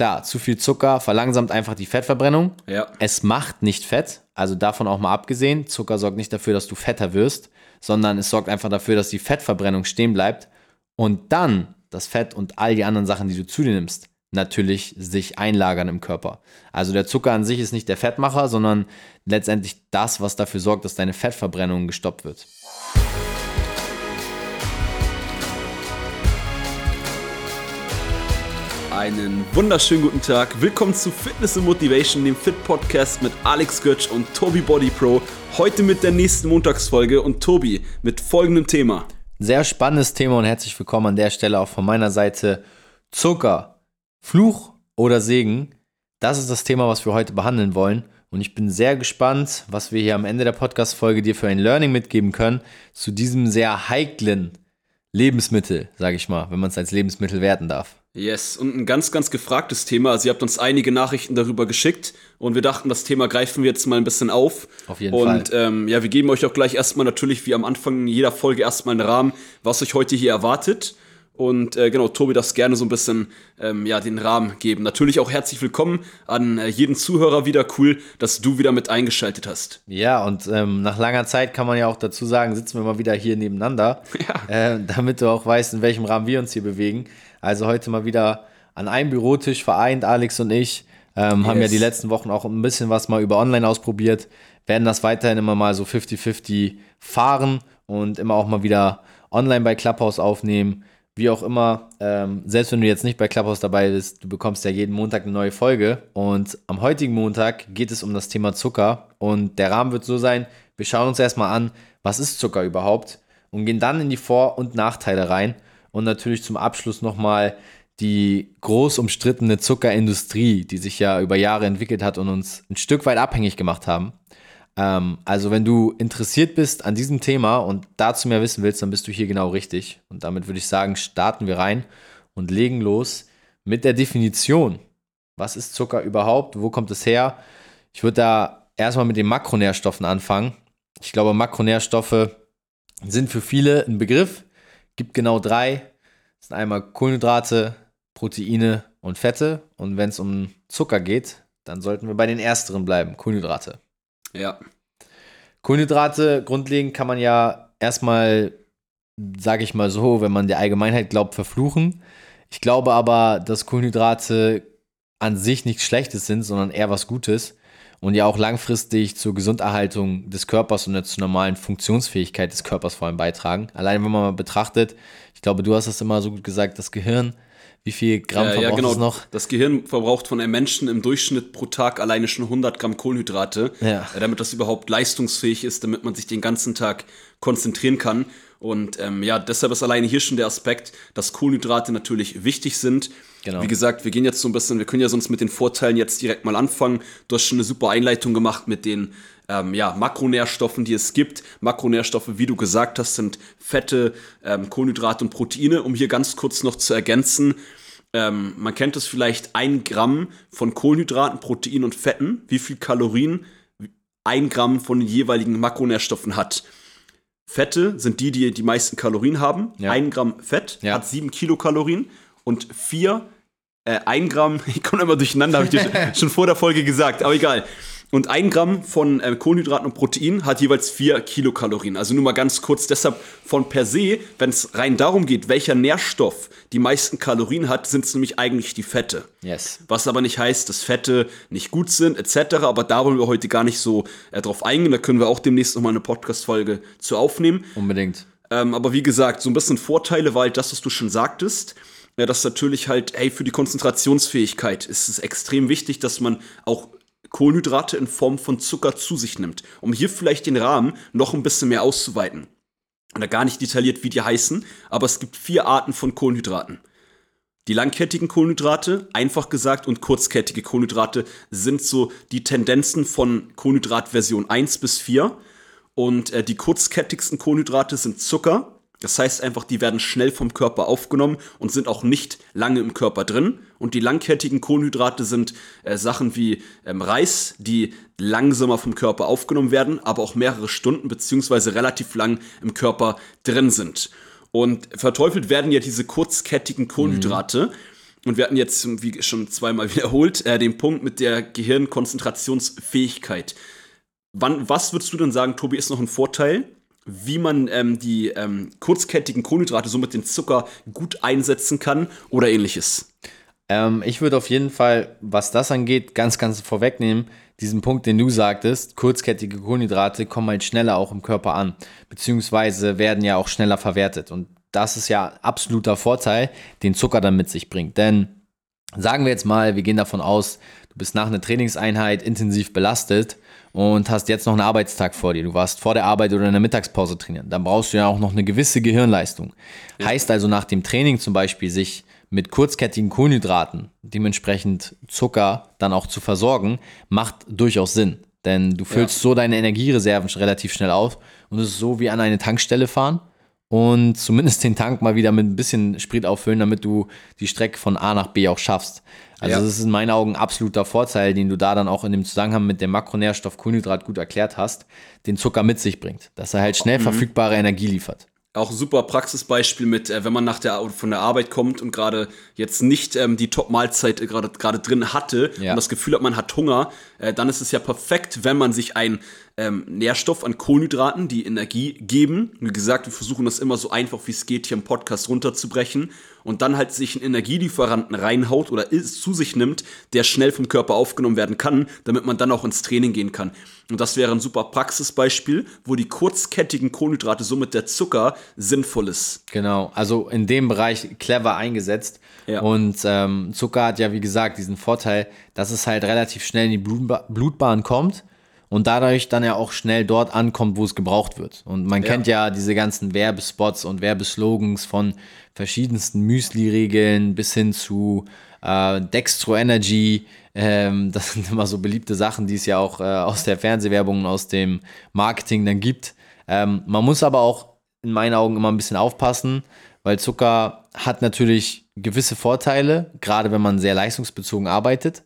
klar, zu viel Zucker verlangsamt einfach die Fettverbrennung. Ja. Es macht nicht Fett, also davon auch mal abgesehen. Zucker sorgt nicht dafür, dass du fetter wirst, sondern es sorgt einfach dafür, dass die Fettverbrennung stehen bleibt und dann das Fett und all die anderen Sachen, die du zu dir nimmst, natürlich sich einlagern im Körper. Also der Zucker an sich ist nicht der Fettmacher, sondern letztendlich das, was dafür sorgt, dass deine Fettverbrennung gestoppt wird. Einen wunderschönen guten Tag. Willkommen zu Fitness and Motivation, dem Fit Podcast mit Alex Götz und Tobi Body Pro. Heute mit der nächsten Montagsfolge und Tobi mit folgendem Thema. Sehr spannendes Thema und herzlich willkommen an der Stelle auch von meiner Seite. Zucker, Fluch oder Segen? Das ist das Thema, was wir heute behandeln wollen. Und ich bin sehr gespannt, was wir hier am Ende der Podcast-Folge dir für ein Learning mitgeben können zu diesem sehr heiklen Lebensmittel, sage ich mal, wenn man es als Lebensmittel werten darf. Yes, und ein ganz, ganz gefragtes Thema. Also ihr habt uns einige Nachrichten darüber geschickt und wir dachten, das Thema greifen wir jetzt mal ein bisschen auf. Auf jeden und, Fall. Und ähm, ja, wir geben euch auch gleich erstmal natürlich wie am Anfang jeder Folge erstmal einen Rahmen, was euch heute hier erwartet. Und äh, genau, Tobi darf gerne so ein bisschen ähm, ja, den Rahmen geben. Natürlich auch herzlich willkommen an äh, jeden Zuhörer wieder. Cool, dass du wieder mit eingeschaltet hast. Ja, und ähm, nach langer Zeit kann man ja auch dazu sagen, sitzen wir mal wieder hier nebeneinander, Ja. äh, damit du auch weißt, in welchem Rahmen wir uns hier bewegen. Also heute mal wieder an einem Bürotisch vereint, Alex und ich. Ähm, Haben ja Yes. die letzten Wochen auch ein bisschen was mal über online ausprobiert. Werden das weiterhin immer mal so 50-50 fahren und immer auch mal wieder online bei Clubhouse aufnehmen. Wie auch immer, ähm, selbst wenn du jetzt nicht bei Clubhouse dabei bist, du bekommst ja jeden Montag eine neue Folge. Und am heutigen Montag geht es um das Thema Zucker. Und der Rahmen wird so sein, wir schauen uns erstmal an, was ist Zucker überhaupt? Und gehen dann in die Vor- und Nachteile rein. Und natürlich zum Abschluss nochmal die groß umstrittene Zuckerindustrie, die sich ja über Jahre entwickelt hat und uns ein Stück weit abhängig gemacht haben. Ähm, also wenn du interessiert bist an diesem Thema und dazu mehr wissen willst, dann bist du hier genau richtig. Und damit würde ich sagen, starten wir rein und legen los mit der Definition. Was ist Zucker überhaupt? Wo kommt es her? Ich würde da erstmal mit den Makronährstoffen anfangen. Ich glaube, Makronährstoffe sind für viele ein Begriff. Gibt genau drei. Das sind einmal Kohlenhydrate, Proteine und Fette. Und wenn es um Zucker geht, dann sollten wir bei den ersteren bleiben, Kohlenhydrate. Ja. Kohlenhydrate, grundlegend kann man ja erstmal, sage ich mal so, wenn man der Allgemeinheit glaubt, verfluchen. Ich glaube aber, dass Kohlenhydrate an sich nichts Schlechtes sind, sondern eher was Gutes und ja auch langfristig zur Gesunderhaltung des Körpers und zur normalen Funktionsfähigkeit des Körpers vor allem beitragen. Allein wenn man mal betrachtet, ich glaube, du hast das immer so gut gesagt, das Gehirn, wie viel Gramm Äh, ja, verbraucht genau. es noch? Das Gehirn verbraucht von einem Menschen im Durchschnitt pro Tag alleine schon 100 Gramm Kohlenhydrate, Ja. äh, damit das überhaupt leistungsfähig ist, damit man sich den ganzen Tag konzentrieren kann. Und ähm, ja, deshalb ist alleine hier schon der Aspekt, dass Kohlenhydrate natürlich wichtig sind. Genau. Wie gesagt, wir gehen jetzt so ein bisschen, wir können ja sonst mit den Vorteilen jetzt direkt mal anfangen. Du hast schon eine super Einleitung gemacht mit den ähm, ja, Makronährstoffen, die es gibt. Makronährstoffe, wie du gesagt hast, sind Fette, ähm, Kohlenhydrate und Proteine. Um hier ganz kurz noch zu ergänzen, ähm, man kennt es vielleicht, ein Gramm von Kohlenhydraten, Proteinen und Fetten, wie viel Kalorien ein Gramm von den jeweiligen Makronährstoffen hat. Fette sind die, die die meisten Kalorien haben. Ja. Ein Gramm Fett Ja. hat sieben Kilokalorien und vier, äh, ein Gramm, ich komme immer durcheinander, habe ich dir schon- schon vor der Folge gesagt, aber egal. Und ein Gramm von äh, Kohlenhydraten und Protein hat jeweils vier Kilokalorien. Also nur mal ganz kurz, deshalb von per se, wenn es rein darum geht, welcher Nährstoff die meisten Kalorien hat, sind es nämlich eigentlich die Fette. Yes. Was aber nicht heißt, dass Fette nicht gut sind, etc. Aber da wollen wir heute gar nicht so äh, drauf eingehen. Da können wir auch demnächst nochmal eine Podcast-Folge zu aufnehmen. Unbedingt. Ähm, aber wie gesagt, so ein bisschen Vorteile war halt das, was du schon sagtest. Ja, dass natürlich halt, hey, für die Konzentrationsfähigkeit ist es extrem wichtig, dass man auch Kohlenhydrate in Form von Zucker zu sich nimmt, um hier vielleicht den Rahmen noch ein bisschen mehr auszuweiten. Oder gar nicht detailliert, wie die heißen, aber es gibt vier Arten von Kohlenhydraten. Die langkettigen Kohlenhydrate, einfach gesagt, und kurzkettige Kohlenhydrate sind so die Tendenzen von Kohlenhydratversion 1 bis 4. Und äh, die kurzkettigsten Kohlenhydrate sind Zucker. Das heißt einfach, die werden schnell vom Körper aufgenommen und sind auch nicht lange im Körper drin. Und die langkettigen Kohlenhydrate sind äh, Sachen wie ähm, Reis, die langsamer vom Körper aufgenommen werden, aber auch mehrere Stunden beziehungsweise relativ lang im Körper drin sind. Und verteufelt werden ja diese kurzkettigen Kohlenhydrate. Und wir hatten jetzt, wie schon zweimal wiederholt, äh, den Punkt mit der Gehirnkonzentrationsfähigkeit. Wann, was würdest du denn sagen, Tobi, ist noch ein Vorteil, wie man ähm, die ähm, kurzkettigen Kohlenhydrate, somit den Zucker, gut einsetzen kann oder ähnliches? Ähm, ich würde auf jeden Fall, was das angeht, ganz, ganz vorwegnehmen, diesen Punkt, den du sagtest, kurzkettige Kohlenhydrate kommen halt schneller auch im Körper an, beziehungsweise werden ja auch schneller verwertet. Und das ist ja absoluter Vorteil, den Zucker dann mit sich bringt. Denn sagen wir jetzt mal, wir gehen davon aus, du bist nach einer Trainingseinheit intensiv belastet und hast jetzt noch einen Arbeitstag vor dir. Du warst vor der Arbeit oder in der Mittagspause trainieren. Dann brauchst du ja auch noch eine gewisse Gehirnleistung. Ja. Heißt also nach dem Training zum Beispiel sich mit kurzkettigen Kohlenhydraten, dementsprechend Zucker, dann auch zu versorgen, macht durchaus Sinn. Denn du füllst ja. so deine Energiereserven relativ schnell auf und es ist so wie an eine Tankstelle fahren und zumindest den Tank mal wieder mit ein bisschen Sprit auffüllen, damit du die Strecke von A nach B auch schaffst. Also ja. das ist in meinen Augen ein absoluter Vorteil, den du da dann auch in dem Zusammenhang mit dem Makronährstoff Kohlenhydrat gut erklärt hast, den Zucker mit sich bringt, dass er halt schnell mhm. verfügbare Energie liefert auch super Praxisbeispiel mit, äh, wenn man nach der von der Arbeit kommt und gerade jetzt nicht ähm, die Top-Mahlzeit äh, gerade gerade drin hatte ja. und das Gefühl hat, man hat Hunger, äh, dann ist es ja perfekt, wenn man sich ein ähm, Nährstoff an Kohlenhydraten, die Energie geben. Wie gesagt, wir versuchen das immer so einfach wie es geht hier im Podcast runterzubrechen und dann halt sich einen Energielieferanten reinhaut oder zu sich nimmt, der schnell vom Körper aufgenommen werden kann, damit man dann auch ins Training gehen kann. Und das wäre ein super Praxisbeispiel, wo die kurzkettigen Kohlenhydrate, somit der Zucker, sinnvoll ist. Genau, also in dem Bereich clever eingesetzt. Ja. Und ähm, Zucker hat ja, wie gesagt, diesen Vorteil, dass es halt relativ schnell in die Blutba Blutbahn kommt und dadurch dann ja auch schnell dort ankommt, wo es gebraucht wird. Und man ja. kennt ja diese ganzen Werbespots und Werbeslogans von verschiedensten Müsli-Regeln bis hin zu äh, Dextro Energy. Ähm, das sind immer so beliebte Sachen, die es ja auch äh, aus der Fernsehwerbung und aus dem Marketing dann gibt. Ähm, man muss aber auch in meinen Augen immer ein bisschen aufpassen, weil Zucker hat natürlich gewisse Vorteile, gerade wenn man sehr leistungsbezogen arbeitet.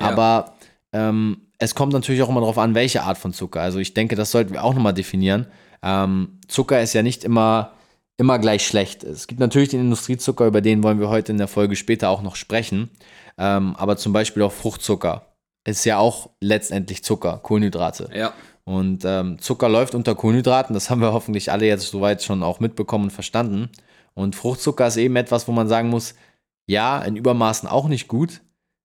Ja. Aber ähm, es kommt natürlich auch immer darauf an, welche Art von Zucker. Also ich denke, das sollten wir auch nochmal definieren. Ähm, Zucker ist ja nicht immer, immer gleich schlecht. Es gibt natürlich den Industriezucker, über den wollen wir heute in der Folge später auch noch sprechen. Ähm, aber zum Beispiel auch Fruchtzucker ist ja auch letztendlich Zucker, Kohlenhydrate. Ja. Und ähm, Zucker läuft unter Kohlenhydraten, das haben wir hoffentlich alle jetzt soweit schon auch mitbekommen und verstanden. Und Fruchtzucker ist eben etwas, wo man sagen muss, ja, in Übermaßen auch nicht gut,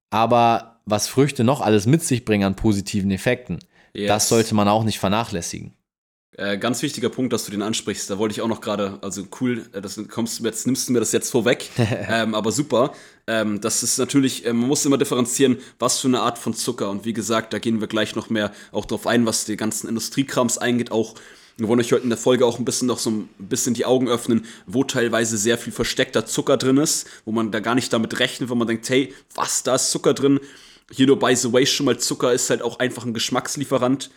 aber was Früchte noch alles mit sich bringen an positiven Effekten. Yes. Das sollte man auch nicht vernachlässigen. Äh, ganz wichtiger Punkt, dass du den ansprichst. Da wollte ich auch noch gerade, also cool, äh, das kommst du jetzt, nimmst du mir das jetzt vorweg, ähm, aber super. Ähm, das ist natürlich, äh, man muss immer differenzieren, was für eine Art von Zucker. Und wie gesagt, da gehen wir gleich noch mehr auch drauf ein, was die ganzen Industriekrams eingeht, auch wir wollen euch heute in der Folge auch ein bisschen noch so ein bisschen die Augen öffnen, wo teilweise sehr viel versteckter Zucker drin ist, wo man da gar nicht damit rechnet, wo man denkt, hey, was, da ist Zucker drin. Hier nur by the way schon mal Zucker ist halt auch einfach ein Geschmackslieferant.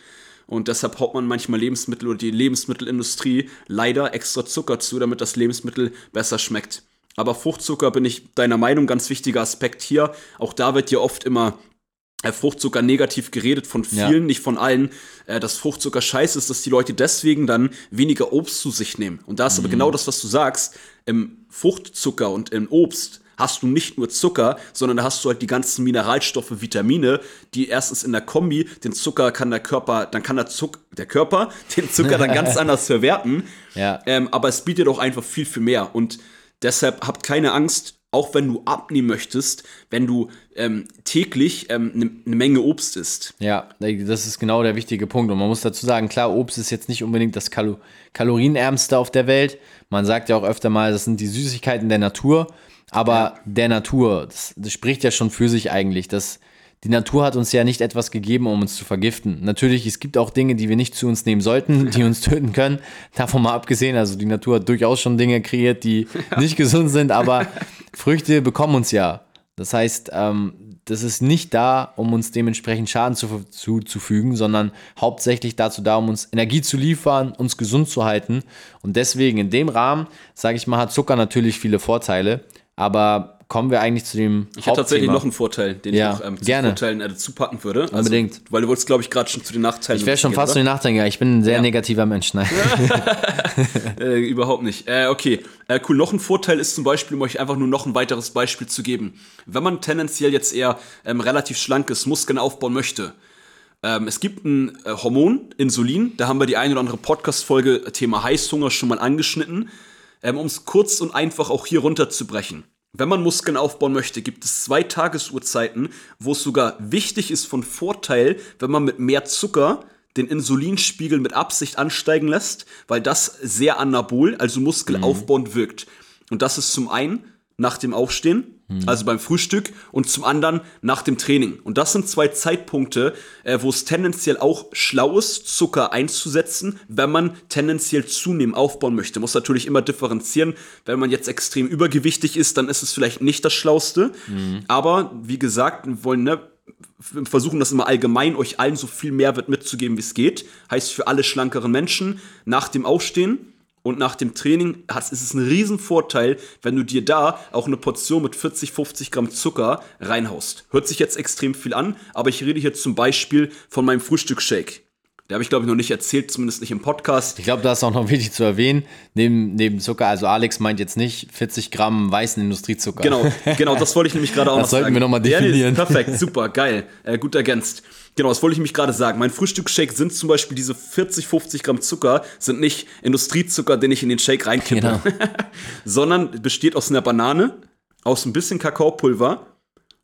Und deshalb haut man manchmal Lebensmittel oder die Lebensmittelindustrie leider extra Zucker zu, damit das Lebensmittel besser schmeckt. Aber Fruchtzucker bin ich deiner Meinung, ganz wichtiger Aspekt hier. Auch da wird ja oft immer äh, Fruchtzucker negativ geredet von vielen, ja. nicht von allen, äh, dass Fruchtzucker scheiße ist, dass die Leute deswegen dann weniger Obst zu sich nehmen. Und da ist mhm. aber genau das, was du sagst. Im Fruchtzucker und im Obst hast du nicht nur Zucker, sondern da hast du halt die ganzen Mineralstoffe, Vitamine, die erstens in der Kombi, den Zucker kann der Körper, dann kann der, Zuck, der Körper den Zucker dann ganz anders verwerten. Ja. Ähm, aber es bietet auch einfach viel, viel mehr. Und deshalb habt keine Angst, auch wenn du abnehmen möchtest, wenn du ähm, täglich eine ähm, ne Menge Obst isst. Ja, das ist genau der wichtige Punkt. Und man muss dazu sagen, klar, Obst ist jetzt nicht unbedingt das Kalo kalorienärmste auf der Welt. Man sagt ja auch öfter mal, das sind die Süßigkeiten der Natur. Aber ja. der Natur, das, das, spricht ja schon für sich eigentlich. dass die Natur hat uns ja nicht etwas gegeben, um uns zu vergiften. Natürlich, es gibt auch Dinge, die wir nicht zu uns nehmen sollten, die uns töten können. Davon mal abgesehen, also die Natur hat durchaus schon Dinge kreiert, die ja. nicht gesund sind, aber Früchte bekommen uns ja. Das heißt, ähm, das ist nicht da, um uns dementsprechend Schaden zu, zuzufügen, sondern hauptsächlich dazu da, um uns Energie zu liefern, uns gesund zu halten. Und deswegen in dem Rahmen, sage ich mal, hat Zucker natürlich viele Vorteile. Aber kommen wir eigentlich zu dem Ich habe tatsächlich noch einen Vorteil, den Ja, ich noch ähm, zu gerne. Vorteilen äh, dazu packen würde. Also, Unbedingt. Weil du wolltest, glaube ich, gerade schon zu den Nachteilen. Ich wäre schon fast zu den Nachdenker. Ich bin ein sehr Ja. negativer Mensch. Nein. Äh, überhaupt nicht. Äh, okay, äh, cool. Noch ein Vorteil ist zum Beispiel, um euch einfach nur noch ein weiteres Beispiel zu geben. Wenn man tendenziell jetzt eher ähm, relativ schlankes Muskeln aufbauen möchte, ähm, es gibt ein äh, Hormon, Insulin, da haben wir die eine oder andere Podcast-Folge äh, Thema Heißhunger schon mal angeschnitten. Ähm, um es kurz und einfach auch hier runterzubrechen. Wenn man Muskeln aufbauen möchte, gibt es zwei Tagesuhrzeiten, wo es sogar wichtig ist von Vorteil, wenn man mit mehr Zucker den Insulinspiegel mit Absicht ansteigen lässt, weil das sehr anabol, also muskelaufbauend wirkt. Und das ist zum einen nach dem Aufstehen, also beim Frühstück, und zum anderen nach dem Training. Und das sind zwei Zeitpunkte, äh, wo es tendenziell auch schlau ist, Zucker einzusetzen, wenn man tendenziell zunehmen aufbauen möchte. Muss natürlich immer differenzieren. Wenn man jetzt extrem übergewichtig ist, dann ist es vielleicht nicht das Schlauste. Aber wie gesagt, wir wollen ne, versuchen das immer allgemein, euch allen so viel Mehrwert mitzugeben, wie es geht. Heißt für alle schlankeren Menschen, nach dem Aufstehen und nach dem Training hat, ist es ein Riesenvorteil, wenn du dir da auch eine Portion mit 40, 50 Gramm Zucker reinhaust. Hört sich jetzt extrem viel an, aber ich rede hier zum Beispiel von meinem Frühstücksshake. Der habe ich, glaube ich, noch nicht erzählt, zumindest nicht im Podcast. Ich glaube, da ist auch noch wichtig zu erwähnen, neben, neben Zucker, also Alex meint jetzt nicht 40 Gramm weißen Industriezucker. Genau, genau, das wollte ich nämlich gerade auch Das noch sollten sagen. wir noch mal Ja, nee, definieren. perfekt, super, geil, äh, gut ergänzt. Genau, das wollte ich nämlich gerade sagen. Mein Frühstücksshake sind zum Beispiel diese 40, 50 Gramm Zucker, sind nicht Industriezucker, den ich in den Shake reinkippe, Genau. sondern besteht aus einer Banane, aus ein bisschen Kakaopulver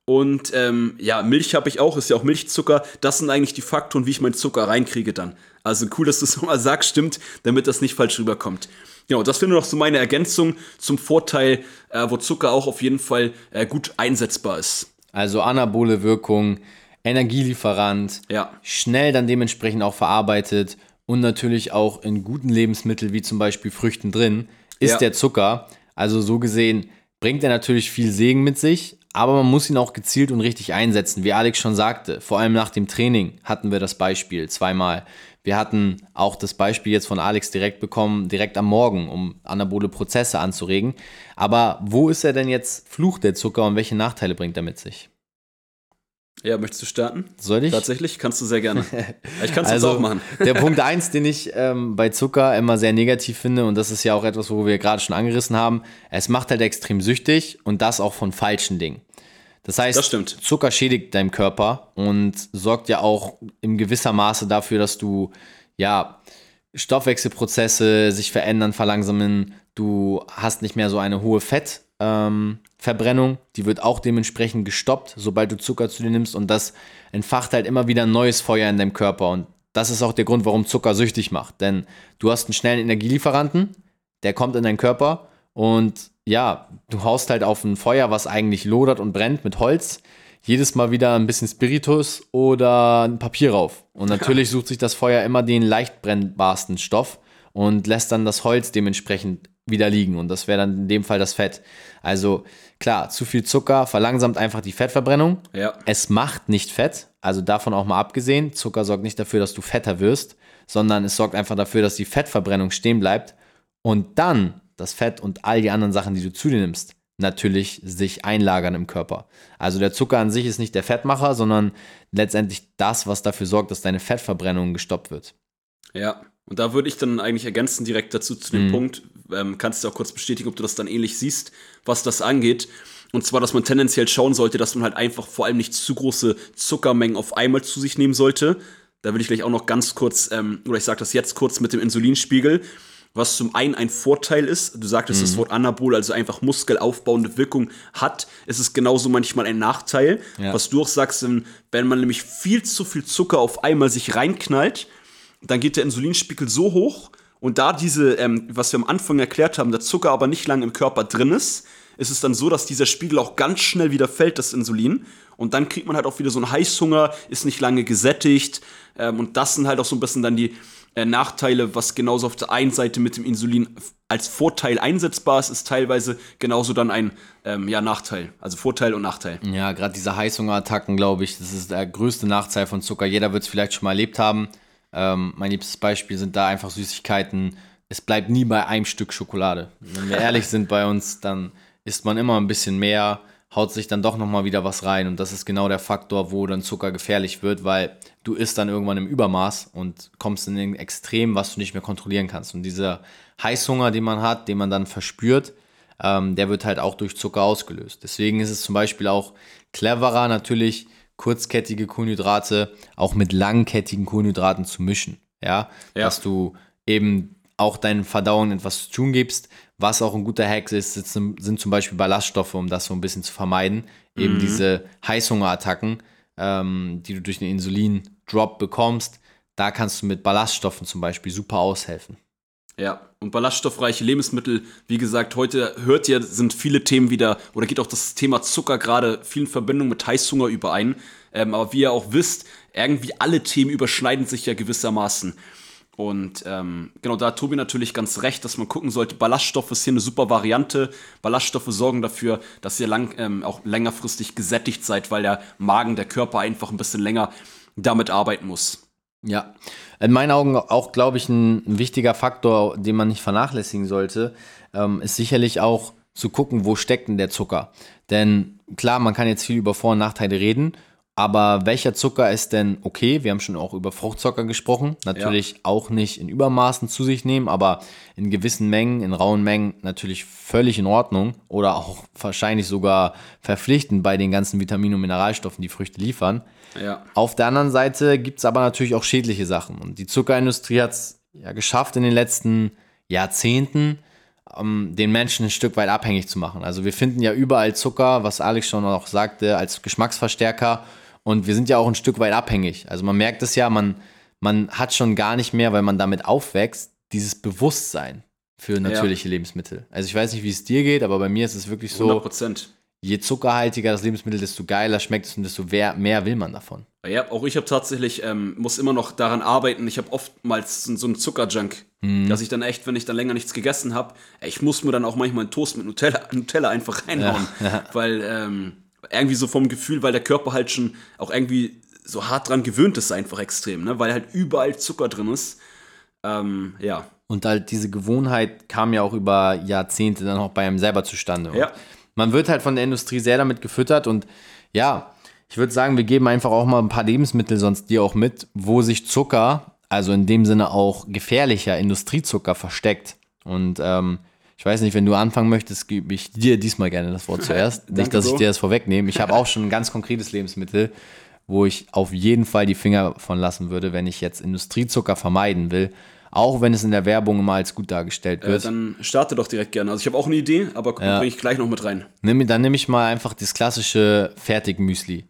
und ähm, ja, Milch habe ich auch, ist ja auch Milchzucker. Das sind eigentlich die Faktoren, wie ich meinen Zucker reinkriege dann. Also cool, dass du es nochmal sagst, stimmt, damit das nicht falsch rüberkommt. Genau, das wäre nur noch so meine Ergänzung zum Vorteil, äh, wo Zucker auch auf jeden Fall äh, gut einsetzbar ist. Also anabole Wirkung, Energielieferant, Ja. schnell dann dementsprechend auch verarbeitet und natürlich auch in guten Lebensmitteln wie zum Beispiel Früchten drin ist Ja. der Zucker. Also so gesehen bringt er natürlich viel Segen mit sich, aber man muss ihn auch gezielt und richtig einsetzen. Wie Alex schon sagte, vor allem nach dem Training hatten wir das Beispiel zweimal. Wir hatten auch das Beispiel jetzt von Alex direkt bekommen, direkt am Morgen, um anabole Prozesse anzuregen. Aber wo ist er denn jetzt Fluch der Zucker und welche Nachteile bringt er mit sich? Ja, möchtest du starten? Soll ich? Tatsächlich? Kannst du sehr gerne. Ich kann es Also, auch machen. der Punkt eins, den ich ähm, bei Zucker immer sehr negativ finde, und das ist ja auch etwas, wo wir gerade schon angerissen haben, es macht halt extrem süchtig und das auch von falschen Dingen. Das heißt, Das. Zucker schädigt deinem Körper und sorgt ja auch in gewisser Maße dafür, dass du ja Stoffwechselprozesse sich verändern, verlangsamen. Du hast nicht mehr so eine hohe Fettverbrennung. Ähm, Verbrennung. die wird auch dementsprechend gestoppt, sobald du Zucker zu dir nimmst. Und das entfacht halt immer wieder ein neues Feuer in deinem Körper. Und das ist auch der Grund, warum Zucker süchtig macht. Denn du hast einen schnellen Energielieferanten, der kommt in deinen Körper und ja, du haust halt auf ein Feuer, was eigentlich lodert und brennt mit Holz, jedes Mal wieder ein bisschen Spiritus oder ein Papier rauf. Und natürlich sucht sich das Feuer immer den leicht brennbarsten Stoff und lässt dann das Holz dementsprechend wieder liegen. Und das wäre dann in dem Fall das Fett. Also klar, zu viel Zucker verlangsamt einfach die Fettverbrennung. Ja. Es macht nicht Fett, also davon auch mal abgesehen. Zucker sorgt nicht dafür, dass du fetter wirst, sondern es sorgt einfach dafür, dass die Fettverbrennung stehen bleibt und dann das Fett und all die anderen Sachen, die du zu dir nimmst, natürlich sich einlagern im Körper. Also der Zucker an sich ist nicht der Fettmacher, sondern letztendlich das, was dafür sorgt, dass deine Fettverbrennung gestoppt wird. Ja, und da würde ich dann eigentlich ergänzen direkt dazu zu dem Punkt, ähm, kannst du auch kurz bestätigen, ob du das dann ähnlich siehst, was das angeht. Und zwar, dass man tendenziell schauen sollte, dass man halt einfach vor allem nicht zu große Zuckermengen auf einmal zu sich nehmen sollte. Da will ich gleich auch noch ganz kurz, ähm, oder ich sage das jetzt kurz mit dem Insulinspiegel, was zum einen ein Vorteil ist. Du sagtest das Wort Anabol, also einfach muskelaufbauende Wirkung hat. Es ist genauso manchmal ein Nachteil. Ja. Was du auch sagst, wenn man nämlich viel zu viel Zucker auf einmal sich reinknallt, dann geht der Insulinspiegel so hoch und da diese, ähm, was wir am Anfang erklärt haben, der Zucker aber nicht lange im Körper drin ist, ist es dann so, dass dieser Spiegel auch ganz schnell wieder fällt, das Insulin. Und dann kriegt man halt auch wieder so einen Heißhunger, ist nicht lange gesättigt. Ähm, und das sind halt auch so ein bisschen dann die äh, Nachteile, was genauso auf der einen Seite mit dem Insulin als Vorteil einsetzbar ist, ist teilweise genauso dann ein ähm, ja, Nachteil. Also Vorteil und Nachteil. Ja, gerade diese Heißhungerattacken, glaube ich, das ist der größte Nachteil von Zucker. Jeder wird es vielleicht schon mal erlebt haben. Ähm, mein liebstes Beispiel sind da einfach Süßigkeiten. Es bleibt nie bei einem Stück Schokolade. Wenn wir ehrlich sind bei uns, dann isst man immer ein bisschen mehr, haut sich dann doch nochmal wieder was rein. Und das ist genau der Faktor, wo dann Zucker gefährlich wird, weil du isst dann irgendwann im Übermaß und kommst in den Extrem, was du nicht mehr kontrollieren kannst. Und dieser Heißhunger, den man hat, den man dann verspürt, ähm, der wird halt auch durch Zucker ausgelöst. Deswegen ist es zum Beispiel auch cleverer, natürlich kurzkettige Kohlenhydrate auch mit langkettigen Kohlenhydraten zu mischen. Ja, ja. dass du eben auch deinen Verdauungen etwas zu tun gibst. Was auch ein guter Hack ist, sind zum Beispiel Ballaststoffe, um das so ein bisschen zu vermeiden. Mhm. Eben diese Heißhungerattacken, ähm, die du durch den Insulin-Drop bekommst. Da kannst du mit Ballaststoffen zum Beispiel super aushelfen. Ja, und ballaststoffreiche Lebensmittel, wie gesagt, heute hört ihr, sind viele Themen wieder, oder geht auch das Thema Zucker gerade viel in Verbindung mit Heißhunger überein. Ähm, aber wie ihr auch wisst, irgendwie alle Themen überschneiden sich ja gewissermaßen. Und ähm, genau, da hat Tobi natürlich ganz recht, dass man gucken sollte. Ballaststoffe ist hier eine super Variante. Ballaststoffe sorgen dafür, dass ihr lang, ähm, auch längerfristig gesättigt seid, weil der Magen, der Körper einfach ein bisschen länger damit arbeiten muss. Ja, in meinen Augen auch, glaube ich, ein, wichtiger Faktor, den man nicht vernachlässigen sollte, ähm, ist sicherlich auch zu gucken, wo steckt denn der Zucker. Denn klar, man kann jetzt viel über Vor- und Nachteile reden aber welcher Zucker ist denn okay? Wir haben schon auch über Fruchtzucker gesprochen. Natürlich ja. auch nicht in Übermaßen zu sich nehmen, aber in gewissen Mengen, in rauen Mengen natürlich völlig in Ordnung oder auch wahrscheinlich sogar verpflichtend bei den ganzen Vitaminen und Mineralstoffen, die Früchte liefern. Ja. Auf der anderen Seite gibt es aber natürlich auch schädliche Sachen. Und die Zuckerindustrie hat es ja geschafft in den letzten Jahrzehnten, um den Menschen ein Stück weit abhängig zu machen. Also wir finden ja überall Zucker, was Alex schon auch sagte, als Geschmacksverstärker und wir sind ja auch ein Stück weit abhängig. Also man merkt es ja, man, man hat schon gar nicht mehr, weil man damit aufwächst, dieses Bewusstsein für natürliche ja. Lebensmittel. Also ich weiß nicht, wie es dir geht, aber bei mir ist es wirklich so. 100%. Je zuckerhaltiger das Lebensmittel, desto geiler schmeckt es und desto mehr, mehr will man davon. Ja, auch ich habe tatsächlich, ähm, muss immer noch daran arbeiten. Ich habe oftmals so einen Zuckerjunk, mhm. dass ich dann echt, wenn ich dann länger nichts gegessen habe, ich muss mir dann auch manchmal einen Toast mit Nutella, Nutella einfach reinhauen. Ja, ja. Weil, ähm, irgendwie so vom Gefühl, weil der Körper halt schon auch irgendwie so hart dran gewöhnt ist, einfach extrem, ne? weil halt überall Zucker drin ist. Ähm, ja. Und halt diese Gewohnheit kam ja auch über Jahrzehnte dann auch bei einem selber zustande. Ja. Man wird halt von der Industrie sehr damit gefüttert und ja, ich würde sagen, wir geben einfach auch mal ein paar Lebensmittel sonst dir auch mit, wo sich Zucker, also in dem Sinne auch gefährlicher Industriezucker versteckt. Und ähm, ich weiß nicht, wenn du anfangen möchtest, gebe ich dir diesmal gerne das Wort zuerst. nicht, dass ich dir das vorwegnehme. Ich habe auch schon ein ganz konkretes Lebensmittel, wo ich auf jeden Fall die Finger von lassen würde, wenn ich jetzt Industriezucker vermeiden will. Auch wenn es in der Werbung immer als gut dargestellt wird. Äh, dann starte doch direkt gerne. Also ich habe auch eine Idee, aber ja. bringe ich gleich noch mit rein. Nimm, dann nehme ich mal einfach das klassische Fertigmüsli.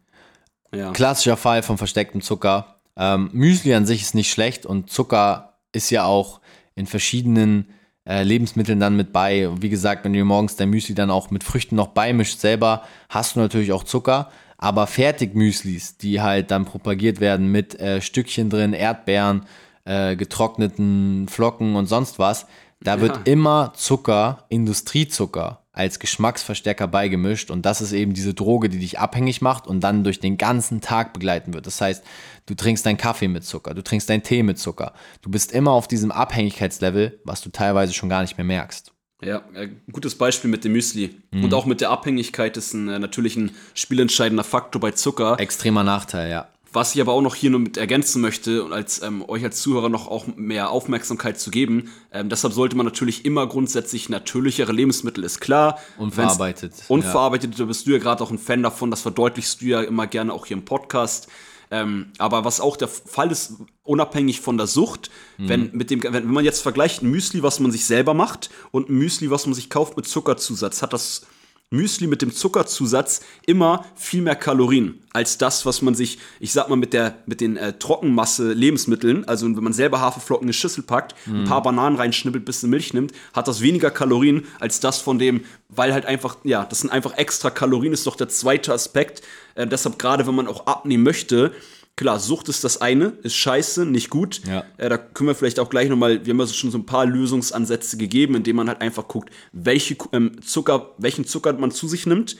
Ja. Klassischer Fall von verstecktem Zucker. Ähm, Müsli an sich ist nicht schlecht und Zucker ist ja auch in verschiedenen äh, Lebensmitteln dann mit bei. Und wie gesagt, wenn du morgens dein Müsli dann auch mit Früchten noch beimischt selber, hast du natürlich auch Zucker. Aber Fertigmüslis, die halt dann propagiert werden mit äh, Stückchen drin, Erdbeeren, äh, getrockneten Flocken und sonst was, da ja. wird immer Zucker, Industriezucker, als Geschmacksverstärker beigemischt und das ist eben diese Droge, die dich abhängig macht und dann durch den ganzen Tag begleiten wird. Das heißt, du trinkst deinen Kaffee mit Zucker, du trinkst deinen Tee mit Zucker. Du bist immer auf diesem Abhängigkeitslevel, was du teilweise schon gar nicht mehr merkst. Ja, ein äh, gutes Beispiel mit dem Müsli. Mhm. Und auch mit der Abhängigkeit ist ein, äh, natürlich ein spielentscheidender Faktor bei Zucker. Extremer Nachteil, ja. Was ich aber auch noch hier nur mit ergänzen möchte und als ähm, euch als Zuhörer noch auch mehr Aufmerksamkeit zu geben, ähm, deshalb sollte man natürlich immer grundsätzlich natürlichere Lebensmittel, ist klar. Unverarbeitet. Unverarbeitet, ja. da bist du ja gerade auch ein Fan davon, das verdeutlichst du ja immer gerne auch hier im Podcast. Ähm, aber was auch der Fall ist, unabhängig von der Sucht, mhm. wenn, mit dem, wenn, wenn man jetzt vergleicht ein Müsli, was man sich selber macht, und ein Müsli, was man sich kauft mit Zuckerzusatz, hat das Müsli mit dem Zuckerzusatz immer viel mehr Kalorien als das, was man sich, ich sag mal, mit, der, mit den äh, Trockenmasse-Lebensmitteln, also wenn man selber Haferflocken in eine Schüssel packt, mm. ein paar Bananen reinschnippelt, bisschen Milch nimmt, hat das weniger Kalorien als das von dem, weil halt einfach, ja, das sind einfach extra Kalorien, ist doch der zweite Aspekt. Äh, deshalb gerade, wenn man auch abnehmen möchte, Klar, Sucht ist das eine, ist scheiße, nicht gut. Ja. Äh, da können wir vielleicht auch gleich nochmal, wir haben ja schon so ein paar Lösungsansätze gegeben, indem man halt einfach guckt, welche ähm, Zucker, welchen Zucker man zu sich nimmt.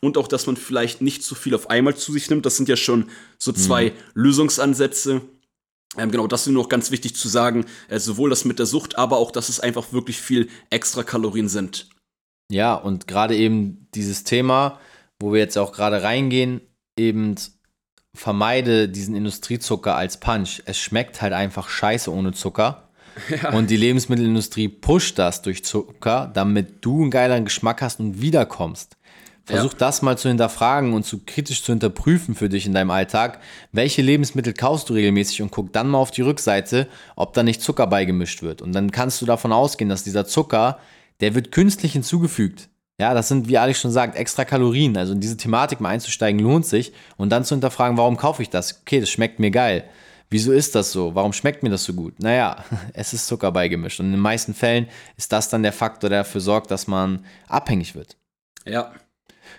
Und auch, dass man vielleicht nicht zu viel auf einmal zu sich nimmt. Das sind ja schon so zwei mhm. Lösungsansätze. Ähm, genau, das ist noch ganz wichtig zu sagen. Äh, sowohl das mit der Sucht, aber auch, dass es einfach wirklich viel extra Kalorien sind. Ja, und gerade eben dieses Thema, wo wir jetzt auch gerade reingehen, eben vermeide diesen Industriezucker als Punch. Es schmeckt halt einfach scheiße ohne Zucker. Ja. Und die Lebensmittelindustrie pusht das durch Zucker, damit du einen geileren Geschmack hast und wiederkommst. Versuch ja. das mal zu hinterfragen und zu kritisch zu hinterprüfen für dich in deinem Alltag. Welche Lebensmittel kaufst du regelmäßig und guck dann mal auf die Rückseite, ob da nicht Zucker beigemischt wird. Und dann kannst du davon ausgehen, dass dieser Zucker, der wird künstlich hinzugefügt. Ja, das sind, wie Alex schon sagt, extra Kalorien. Also in diese Thematik mal einzusteigen lohnt sich und dann zu hinterfragen, warum kaufe ich das? Okay, das schmeckt mir geil. Wieso ist das so? Warum schmeckt mir das so gut? Naja, es ist Zucker beigemischt. Und in den meisten Fällen ist das dann der Faktor, der dafür sorgt, dass man abhängig wird. Ja.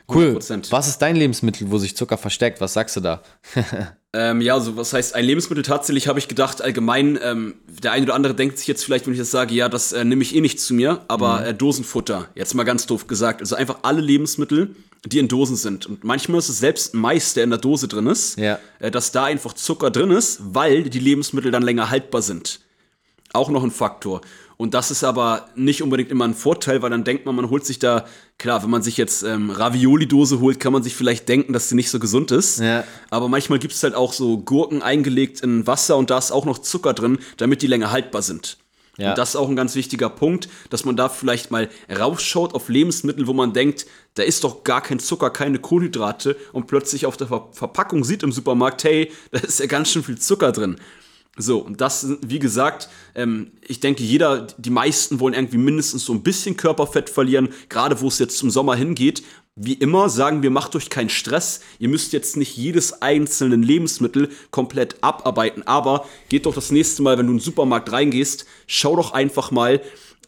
Cool. Was ist dein Lebensmittel, wo sich Zucker versteckt? Was sagst du da? Ähm, ja, also was heißt ein Lebensmittel? Tatsächlich habe ich gedacht, allgemein, ähm, der eine oder andere denkt sich jetzt vielleicht, wenn ich das sage, ja, das äh, nehme ich eh nicht zu mir, aber mhm. äh, Dosenfutter, jetzt mal ganz doof gesagt. Also einfach alle Lebensmittel, die in Dosen sind. Und manchmal ist es selbst Mais, der in der Dose drin ist, ja. äh, dass da einfach Zucker drin ist, weil die Lebensmittel dann länger haltbar sind. Auch noch ein Faktor. Und das ist aber nicht unbedingt immer ein Vorteil, weil dann denkt man, man holt sich da, klar, wenn man sich jetzt ähm, Ravioli-Dose holt, kann man sich vielleicht denken, dass sie nicht so gesund ist. Ja. Aber manchmal gibt es halt auch so Gurken eingelegt in Wasser und da ist auch noch Zucker drin, damit die länger haltbar sind. Ja. Und das ist auch ein ganz wichtiger Punkt, dass man da vielleicht mal rausschaut auf Lebensmittel, wo man denkt, da ist doch gar kein Zucker, keine Kohlenhydrate und plötzlich auf der Ver Verpackung sieht im Supermarkt, hey, da ist ja ganz schön viel Zucker drin. So, und das, wie gesagt, ähm, ich denke, jeder, die meisten wollen irgendwie mindestens so ein bisschen Körperfett verlieren, gerade wo es jetzt zum Sommer hingeht. Wie immer sagen wir, macht euch keinen Stress. Ihr müsst jetzt nicht jedes einzelne Lebensmittel komplett abarbeiten, aber geht doch das nächste Mal, wenn du in den Supermarkt reingehst, schau doch einfach mal,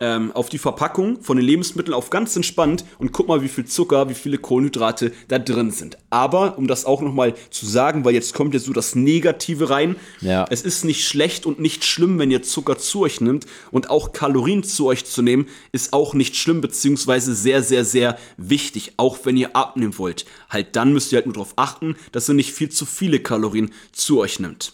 ähm, auf die Verpackung von den Lebensmitteln auf ganz entspannt und guck mal, wie viel Zucker, wie viele Kohlenhydrate da drin sind. Aber, um das auch nochmal zu sagen, weil jetzt kommt ja so das Negative rein, ja. es ist nicht schlecht und nicht schlimm, wenn ihr Zucker zu euch nimmt und auch Kalorien zu euch zu nehmen, ist auch nicht schlimm, beziehungsweise sehr, sehr, sehr wichtig, auch wenn ihr abnehmen wollt. Halt dann müsst ihr halt nur darauf achten, dass ihr nicht viel zu viele Kalorien zu euch nimmt.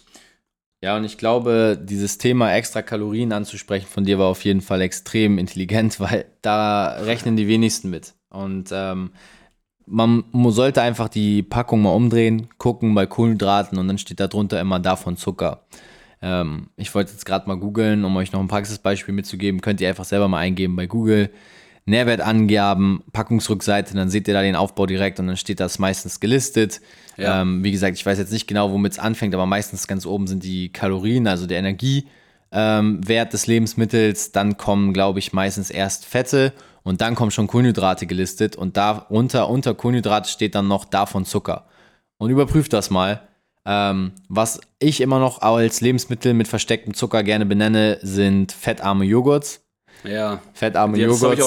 Ja, und ich glaube, dieses Thema extra Kalorien anzusprechen von dir war auf jeden Fall extrem intelligent, weil da rechnen die wenigsten mit. Und ähm, man sollte einfach die Packung mal umdrehen, gucken bei Kohlenhydraten und dann steht da drunter immer davon Zucker. Ähm, ich wollte jetzt gerade mal googeln, um euch noch ein Praxisbeispiel mitzugeben. Könnt ihr einfach selber mal eingeben bei Google. Nährwertangaben, Packungsrückseite, dann seht ihr da den Aufbau direkt und dann steht das meistens gelistet. Ja. Ähm, wie gesagt, ich weiß jetzt nicht genau, womit es anfängt, aber meistens ganz oben sind die Kalorien, also der Energiewert ähm, des Lebensmittels. Dann kommen, glaube ich, meistens erst Fette und dann kommen schon Kohlenhydrate gelistet und darunter, unter Kohlenhydrate steht dann noch davon Zucker. Und überprüft das mal. Ähm, was ich immer noch als Lebensmittel mit verstecktem Zucker gerne benenne, sind fettarme Joghurts. Ja. Fettarme Joghurt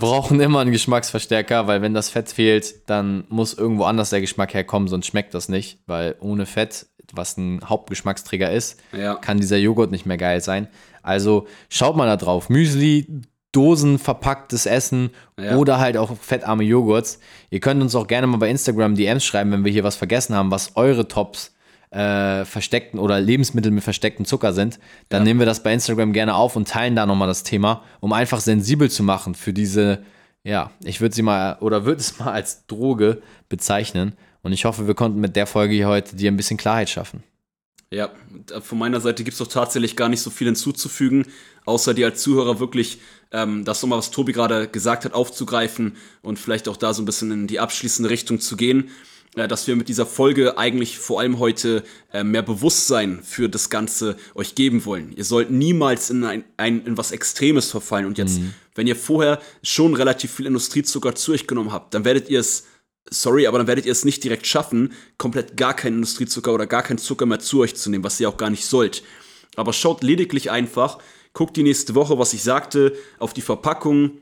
brauchen immer einen Geschmacksverstärker, weil wenn das Fett fehlt, dann muss irgendwo anders der Geschmack herkommen, sonst schmeckt das nicht, weil ohne Fett, was ein Hauptgeschmacksträger ist, ja. kann dieser Joghurt nicht mehr geil sein. Also schaut mal da drauf. Müsli, Dosen verpacktes Essen ja. oder halt auch fettarme Joghurts. Ihr könnt uns auch gerne mal bei Instagram DMs schreiben, wenn wir hier was vergessen haben, was eure Tops äh, versteckten oder Lebensmittel mit verstecktem Zucker sind, dann ja. nehmen wir das bei Instagram gerne auf und teilen da nochmal das Thema, um einfach sensibel zu machen für diese, ja, ich würde sie mal oder würde es mal als Droge bezeichnen. Und ich hoffe, wir konnten mit der Folge hier heute dir ein bisschen Klarheit schaffen. Ja, von meiner Seite gibt es doch tatsächlich gar nicht so viel hinzuzufügen, außer dir als Zuhörer wirklich ähm, das nochmal, was Tobi gerade gesagt hat, aufzugreifen und vielleicht auch da so ein bisschen in die abschließende Richtung zu gehen. Äh, dass wir mit dieser Folge eigentlich vor allem heute äh, mehr Bewusstsein für das Ganze euch geben wollen. Ihr sollt niemals in, ein, ein, in was Extremes verfallen. Und jetzt, mhm. wenn ihr vorher schon relativ viel Industriezucker zu euch genommen habt, dann werdet ihr es, sorry, aber dann werdet ihr es nicht direkt schaffen, komplett gar keinen Industriezucker oder gar keinen Zucker mehr zu euch zu nehmen, was ihr auch gar nicht sollt. Aber schaut lediglich einfach, guckt die nächste Woche, was ich sagte, auf die Verpackung,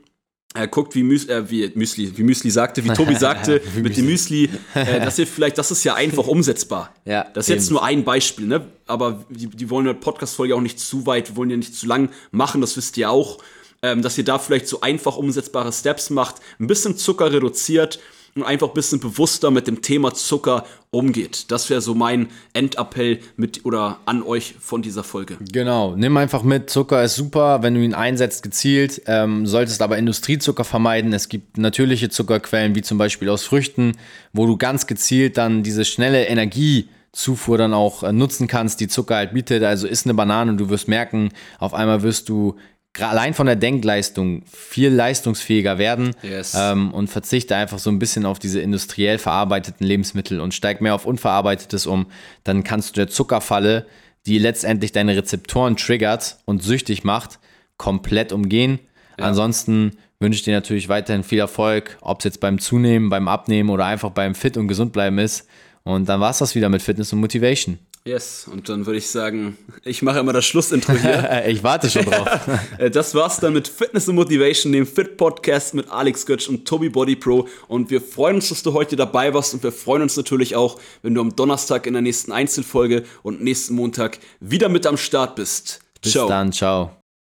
er guckt, wie, Müs äh, wie, Müsli, wie Müsli sagte, wie Tobi sagte, mit dem Müsli, äh, dass ihr vielleicht, das ist ja einfach umsetzbar. Ja, das ist eben. jetzt nur ein Beispiel, ne? Aber die, die wollen eine Podcast-Folge auch nicht zu weit, wollen ja nicht zu lang machen, das wisst ihr auch. Ähm, dass ihr da vielleicht so einfach umsetzbare Steps macht, ein bisschen Zucker reduziert und einfach ein bisschen bewusster mit dem Thema Zucker umgeht. Das wäre so mein Endappell mit oder an euch von dieser Folge. Genau, nimm einfach mit. Zucker ist super, wenn du ihn einsetzt gezielt. Ähm, solltest aber Industriezucker vermeiden. Es gibt natürliche Zuckerquellen, wie zum Beispiel aus Früchten, wo du ganz gezielt dann diese schnelle Energiezufuhr dann auch äh, nutzen kannst, die Zucker halt bietet. Also isst eine Banane und du wirst merken, auf einmal wirst du allein von der Denkleistung viel leistungsfähiger werden yes. ähm, und verzichte einfach so ein bisschen auf diese industriell verarbeiteten Lebensmittel und steig mehr auf unverarbeitetes um, dann kannst du der Zuckerfalle, die letztendlich deine Rezeptoren triggert und süchtig macht, komplett umgehen. Ja. Ansonsten wünsche ich dir natürlich weiterhin viel Erfolg, ob es jetzt beim Zunehmen, beim Abnehmen oder einfach beim Fit und gesund bleiben ist. Und dann war es das wieder mit Fitness und Motivation. Yes, und dann würde ich sagen, ich mache immer das Schlussintro hier. ich warte schon drauf. Äh, das war's dann mit Fitness und Motivation, dem Fit Podcast mit Alex Götz und Tobi Body Pro. Und wir freuen uns, dass du heute dabei warst und wir freuen uns natürlich auch, wenn du am Donnerstag in der nächsten Einzelfolge und nächsten Montag wieder mit am Start bist. Bis ciao. dann, ciao.